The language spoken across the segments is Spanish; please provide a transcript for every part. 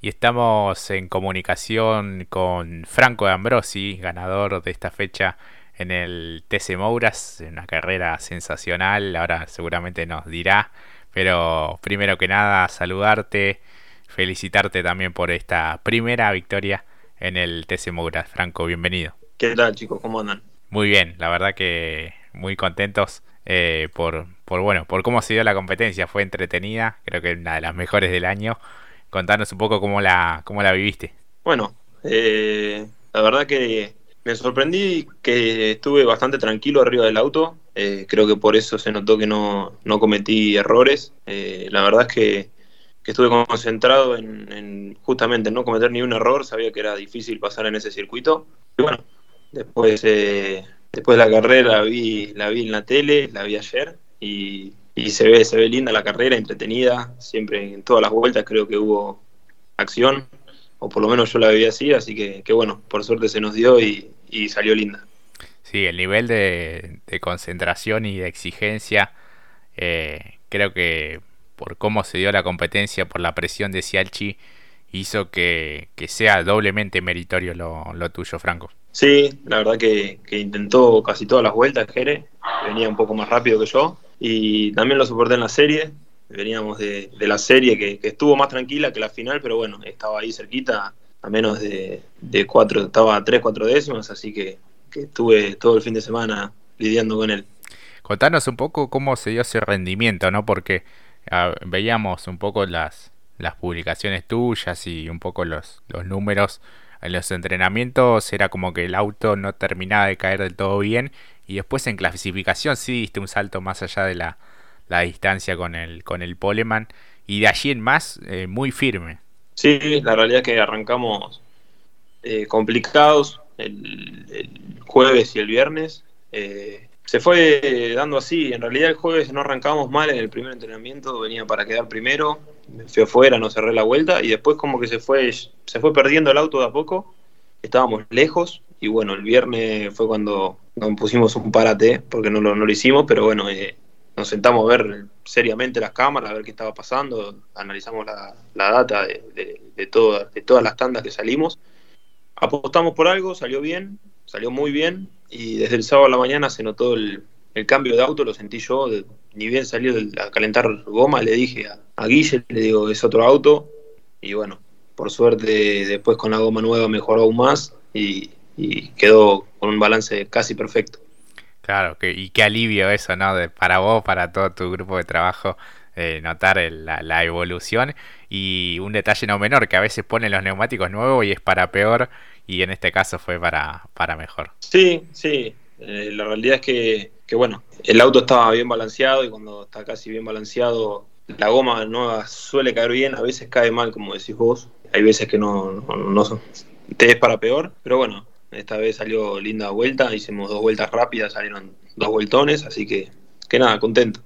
Y estamos en comunicación con Franco de Ambrosi, ganador de esta fecha en el TC Mouras, una carrera sensacional, ahora seguramente nos dirá, pero primero que nada saludarte, felicitarte también por esta primera victoria en el TC Mouras. Franco, bienvenido. ¿Qué tal chicos? ¿Cómo andan? Muy bien, la verdad que muy contentos eh, por, por, bueno, por cómo se dio la competencia, fue entretenida, creo que una de las mejores del año. Contanos un poco cómo la, cómo la viviste. Bueno, eh, la verdad que me sorprendí que estuve bastante tranquilo arriba del auto. Eh, creo que por eso se notó que no, no cometí errores. Eh, la verdad es que, estuve concentrado en, justamente no cometer ni un error. Sabía que era difícil pasar en ese circuito. Y bueno, después, eh, después de la carrera vi, la vi en la tele, la vi ayer y, y se, ve, se ve linda la carrera, entretenida. Siempre en todas las vueltas creo que hubo acción o por lo menos yo la veía así, así que, que bueno, por suerte se nos dio y, y salió linda. Sí, el nivel de, concentración y de exigencia, eh, creo que por cómo se dio la competencia, por la presión de Cialchi, hizo que, sea doblemente meritorio lo, tuyo, Franco. Sí, la verdad que, intentó casi todas las vueltas, Jere, venía un poco más rápido que yo, y también lo soporté en la serie, veníamos de, la serie que, que, estuvo más tranquila que la final, pero bueno, estaba ahí cerquita, a menos de, cuatro, estaba a tres, cuatro décimas, así que, estuve todo el fin de semana lidiando con él. Contanos un poco cómo se dio ese rendimiento, ¿no? Porque veíamos un poco las, las publicaciones tuyas y un poco los, los números en los entrenamientos era como que el auto no terminaba de caer del todo bien y después en clasificación sí diste un salto más allá de la, la distancia con el, con el Poleman y de allí en más eh, muy firme. Sí, la realidad es que arrancamos eh, complicados el, jueves y el viernes. Eh, se fue dando así. En realidad el jueves no arrancamos mal en el primer entrenamiento, venía para quedar primero, me fui afuera, no cerré la vuelta y después como que se fue, se fue perdiendo el auto de a poco. Estábamos lejos y bueno, el viernes fue cuando nos pusimos un parate porque no lo, no lo hicimos, pero bueno, eh, nos sentamos a ver seriamente las cámaras, a ver qué estaba pasando, analizamos la, data de, de, todas las tandas que salimos, apostamos por algo, salió bien, salió muy bien, y desde el sábado a la mañana se notó el, cambio de auto, lo sentí yo, ni bien salió a calentar goma, le dije a, a Guille, le digo, es otro auto, y bueno, por suerte después con la goma nueva mejoró aún más, y quedó con un balance casi perfecto. Claro, que, y qué alivio eso, ¿no? De, para vos, para todo tu grupo de trabajo, eh, notar la, evolución. Y un detalle no menor, que a veces ponen los neumáticos nuevos y es para peor, y en este caso fue para, para mejor. Sí, sí. Eh, la realidad es que, que, bueno, el auto estaba bien balanceado y cuando está casi bien balanceado, la goma nueva suele caer bien, a veces cae mal, como decís vos. Hay veces que no, no, no te es para peor, pero bueno, esta vez salió linda vuelta, hicimos dos vueltas rápidas, salieron dos vueltones, así que, que nada, contento.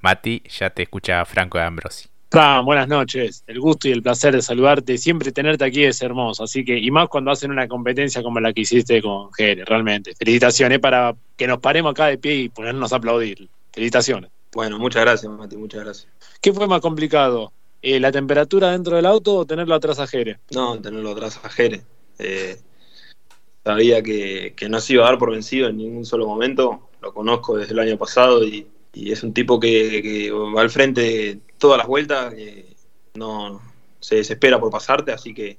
Mati, ya te escucha Franco de Ambrosi. Fran, buenas noches. El gusto y el placer de saludarte. Siempre tenerte aquí es hermoso. Así que, y más cuando hacen una competencia como la que hiciste con Jere, realmente. Felicitaciones para que nos paremos acá de pie y ponernos a aplaudir. Felicitaciones. Bueno, muchas gracias, Mati, muchas gracias. ¿Qué fue más complicado? Eh, ¿La temperatura dentro del auto o tenerlo atrás a Jere? No, tenerlo atrás a Jere. Eh, sabía que, no se iba a dar por vencido en ningún solo momento, lo conozco desde el año pasado y, es un tipo que, va al frente todas las vueltas, no se desespera por pasarte, así que,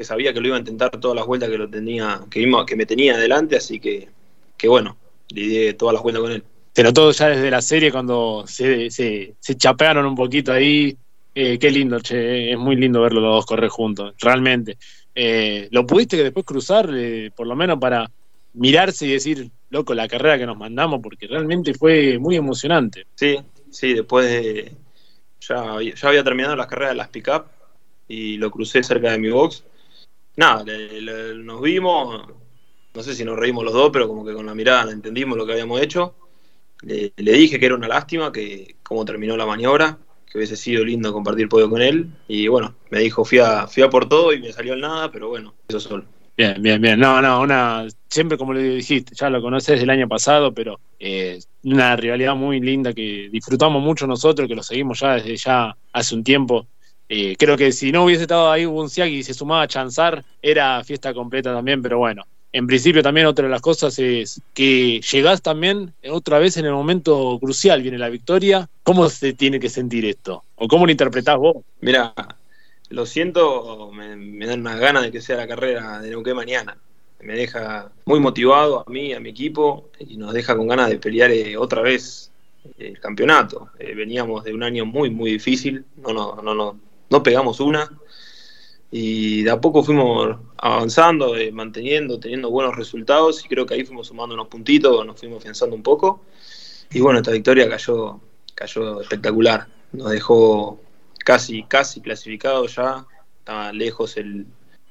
sabía que lo iba a intentar todas las vueltas que lo tenía, que, que me tenía adelante, así que, que bueno, lidié todas las vueltas con él. Se notó ya desde la serie cuando se, se, chapearon un poquito ahí. Eh, qué lindo, che, es muy lindo verlos los dos correr juntos, realmente. Eh, ¿Lo pudiste después cruzar, eh, por lo menos para mirarse y decir, loco, la carrera que nos mandamos? Porque realmente fue muy emocionante. Sí, sí, después de. Ya, ya había terminado las carreras de las pick-up y lo crucé cerca de mi box. Nada, nos vimos, no sé si nos reímos los dos, pero como que con la mirada entendimos lo que habíamos hecho. Le, le dije que era una lástima, que cómo terminó la maniobra, que hubiese sido lindo compartir podio con él. Y bueno, me dijo, fui a, fui a por todo y me salió el nada, pero bueno, eso solo. Bien, bien, bien. No, no, una, siempre como le dijiste, ya lo conoces desde el año pasado, pero eh, una rivalidad muy linda que disfrutamos mucho nosotros, que lo seguimos ya desde ya hace un tiempo. Eh, creo que si no hubiese estado ahí Bunciak y se sumaba a Chanzar, era fiesta completa también, pero bueno. En principio también otra de las cosas es que llegás también otra vez en el momento crucial, viene la victoria. ¿Cómo se tiene que sentir esto? ¿O cómo lo interpretás vos? Mira, lo siento, me, dan unas ganas de que sea la carrera de Neuquén mañana. Me deja muy motivado a mí, a mi equipo, y nos deja con ganas de pelear eh, otra vez el campeonato. Eh, veníamos de un año muy, muy difícil, no, no, no, no, no pegamos una, y de a poco fuimos avanzando, eh, manteniendo, teniendo buenos resultados, y creo que ahí fuimos sumando unos puntitos, nos fuimos afianzando un poco, y bueno, esta victoria cayó, cayó espectacular, nos dejó casi, casi clasificado ya, está lejos el,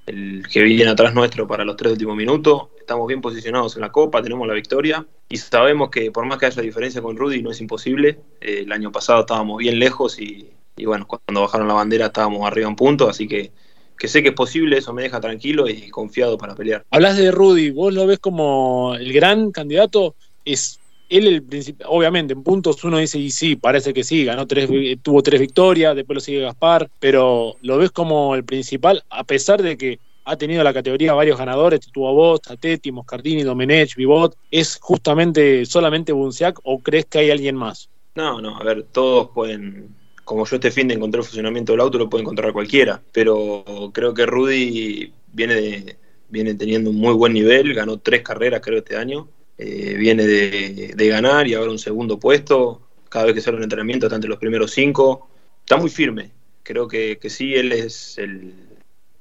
el que viene atrás nuestro para los tres últimos minutos, estamos bien posicionados en la Copa, tenemos la victoria y sabemos que por más que haya diferencia con Rudy no es imposible, eh, el año pasado estábamos bien lejos y, y, bueno, cuando bajaron la bandera estábamos arriba en punto, así que que sé que es posible, eso me deja tranquilo y confiado para pelear. Hablas de Rudy, vos lo ves como el gran candidato, es él el principal, obviamente en puntos uno dice, y sí, parece que sí, ganó tres, tuvo tres victorias, después lo sigue Gaspar, pero lo ves como el principal, a pesar de que ha tenido la categoría varios ganadores, tuvo vos, Tatetti, Moscardini, Domenech, Vivot, ¿es justamente solamente Bunciac o crees que hay alguien más? No, no, a ver, todos pueden, como yo este fin de encontrar el funcionamiento del auto, lo puede encontrar cualquiera, pero creo que Rudy viene, viene teniendo un muy buen nivel, ganó tres carreras creo este año, eh, viene de, ganar y ahora un segundo puesto. Cada vez que sale un entrenamiento está entre los primeros cinco. Está muy firme. Creo que, sí, él es el,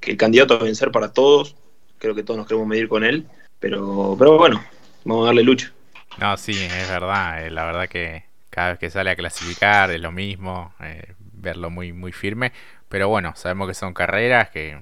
el, candidato a vencer para todos. Creo que todos nos queremos medir con él. Pero, pero bueno, vamos a darle lucha. No, sí, es verdad. Eh, la verdad que cada vez que sale a clasificar es lo mismo. Eh, verlo muy, muy firme. Pero bueno, sabemos que son carreras que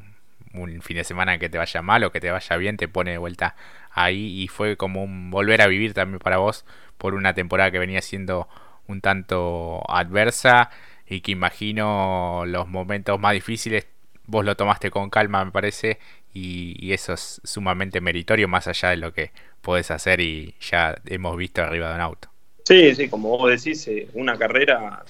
un fin de semana que te vaya mal o que te vaya bien te pone de vuelta ahí y fue como un volver a vivir también para vos por una temporada que venía siendo un tanto adversa y que imagino los momentos más difíciles vos lo tomaste con calma me parece y, eso es sumamente meritorio más allá de lo que podés hacer y ya hemos visto arriba de un auto. Sí, sí, como vos decís, eh, una carrera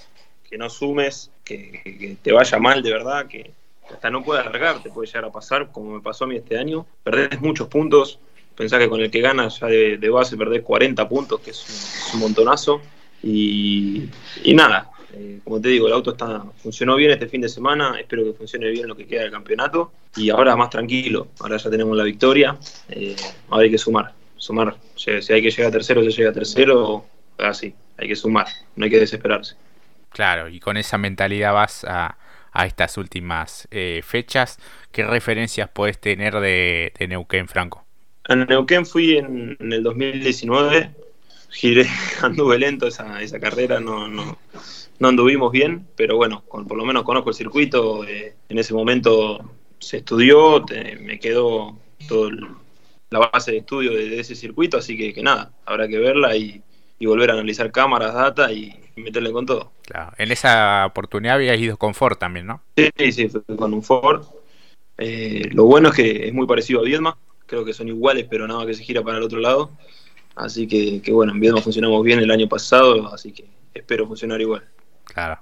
que no sumes, que, te vaya mal de verdad, que hasta no puede alargar, te puede llegar a pasar, como me pasó a mí este año. Perdés muchos puntos, Pensá que con el que gana ya de, base perdés 40 puntos, que es un, montonazo. Y, nada, eh, como te digo, el auto está funcionó bien este fin de semana, espero que funcione bien lo que queda del campeonato. Y ahora más tranquilo, ahora ya tenemos la victoria, eh, ahora hay que sumar, sumar. Si, hay que llegar a tercero, se llega a tercero, así, hay que sumar, no hay que desesperarse. Claro, y con esa mentalidad vas a, estas últimas eh, fechas. ¿Qué referencias puedes tener de, de Neuquén, Franco? En Neuquén fui en, el 2019, giré, anduve lento esa, esa carrera, no, no, no anduvimos bien, pero bueno, con, por lo menos conozco el circuito, eh, en ese momento se estudió, me quedó toda la base de estudio de, ese circuito, así que, que nada, habrá que verla y, volver a analizar cámaras, data y, meterle con todo. Claro. En esa oportunidad habías ido con Ford también, ¿no? Sí, sí, fue con un Ford. Eh, lo bueno es que es muy parecido a Viedma, creo que son iguales, pero nada que se gira para el otro lado. Así que, que bueno, en Viedma funcionamos bien el año pasado, así que espero funcionar igual. Claro.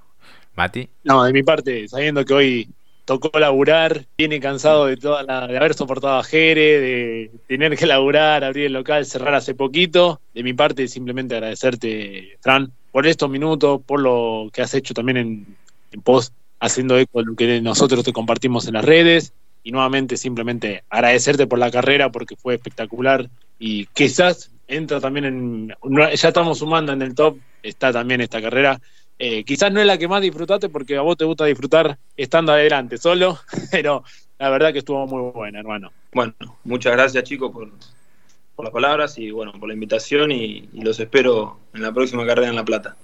Mati. No, de mi parte, sabiendo que hoy tocó laburar, viene cansado de toda la, de haber soportado a Jere, de tener que laburar, abrir el local, cerrar hace poquito. De mi parte, simplemente agradecerte, Fran, por estos minutos, por lo que has hecho también en, en post, haciendo eco de lo que nosotros te compartimos en las redes y nuevamente simplemente agradecerte por la carrera porque fue espectacular y quizás entra también en, ya estamos sumando en el top, está también esta carrera. Eh, quizás no es la que más disfrutaste porque a vos te gusta disfrutar estando adelante solo, pero la verdad que estuvo muy buena, hermano. Bueno, muchas gracias chicos por, por las palabras y bueno, por la invitación y, y los espero en la próxima carrera en La Plata.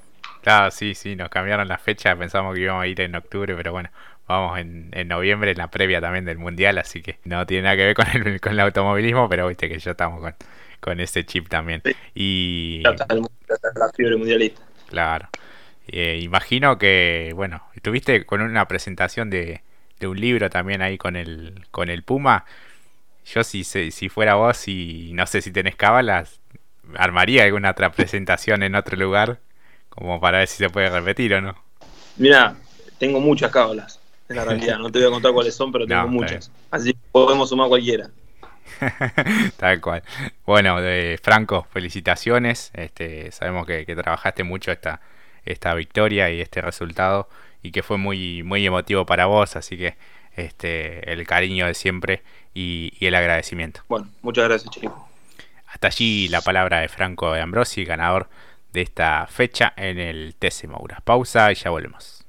Claro, sí, sí, nos cambiaron la fecha, pensamos que íbamos a ir en octubre, pero bueno, vamos en, en, noviembre, en la previa también del mundial, así que no tiene nada que ver con el, con el automovilismo, pero viste que ya estamos con, con ese chip también. Y. la fiebre mundialista. Claro. Eh, imagino que, bueno, estuviste con una presentación de, de, un libro también ahí con el, con el Puma. Yo, si, si fuera vos y no sé si tenés cábalas, armaría alguna otra presentación en otro lugar, como para ver si se puede repetir o no. Mira, tengo muchas cábalas en la realidad. No te voy a contar cuáles son, pero tengo No, muchas. Así que podemos sumar cualquiera. Tal cual. Bueno, de Franco, felicitaciones. Este, sabemos que, que trabajaste mucho esta, esta victoria y este resultado y que fue muy, muy emotivo para vos, así que este, el cariño de siempre y, y el agradecimiento. Bueno, muchas gracias, chicos. Hasta allí la palabra de Franco de Ambrosi, ganador de esta fecha en el TC Maura. Pausa y ya volvemos.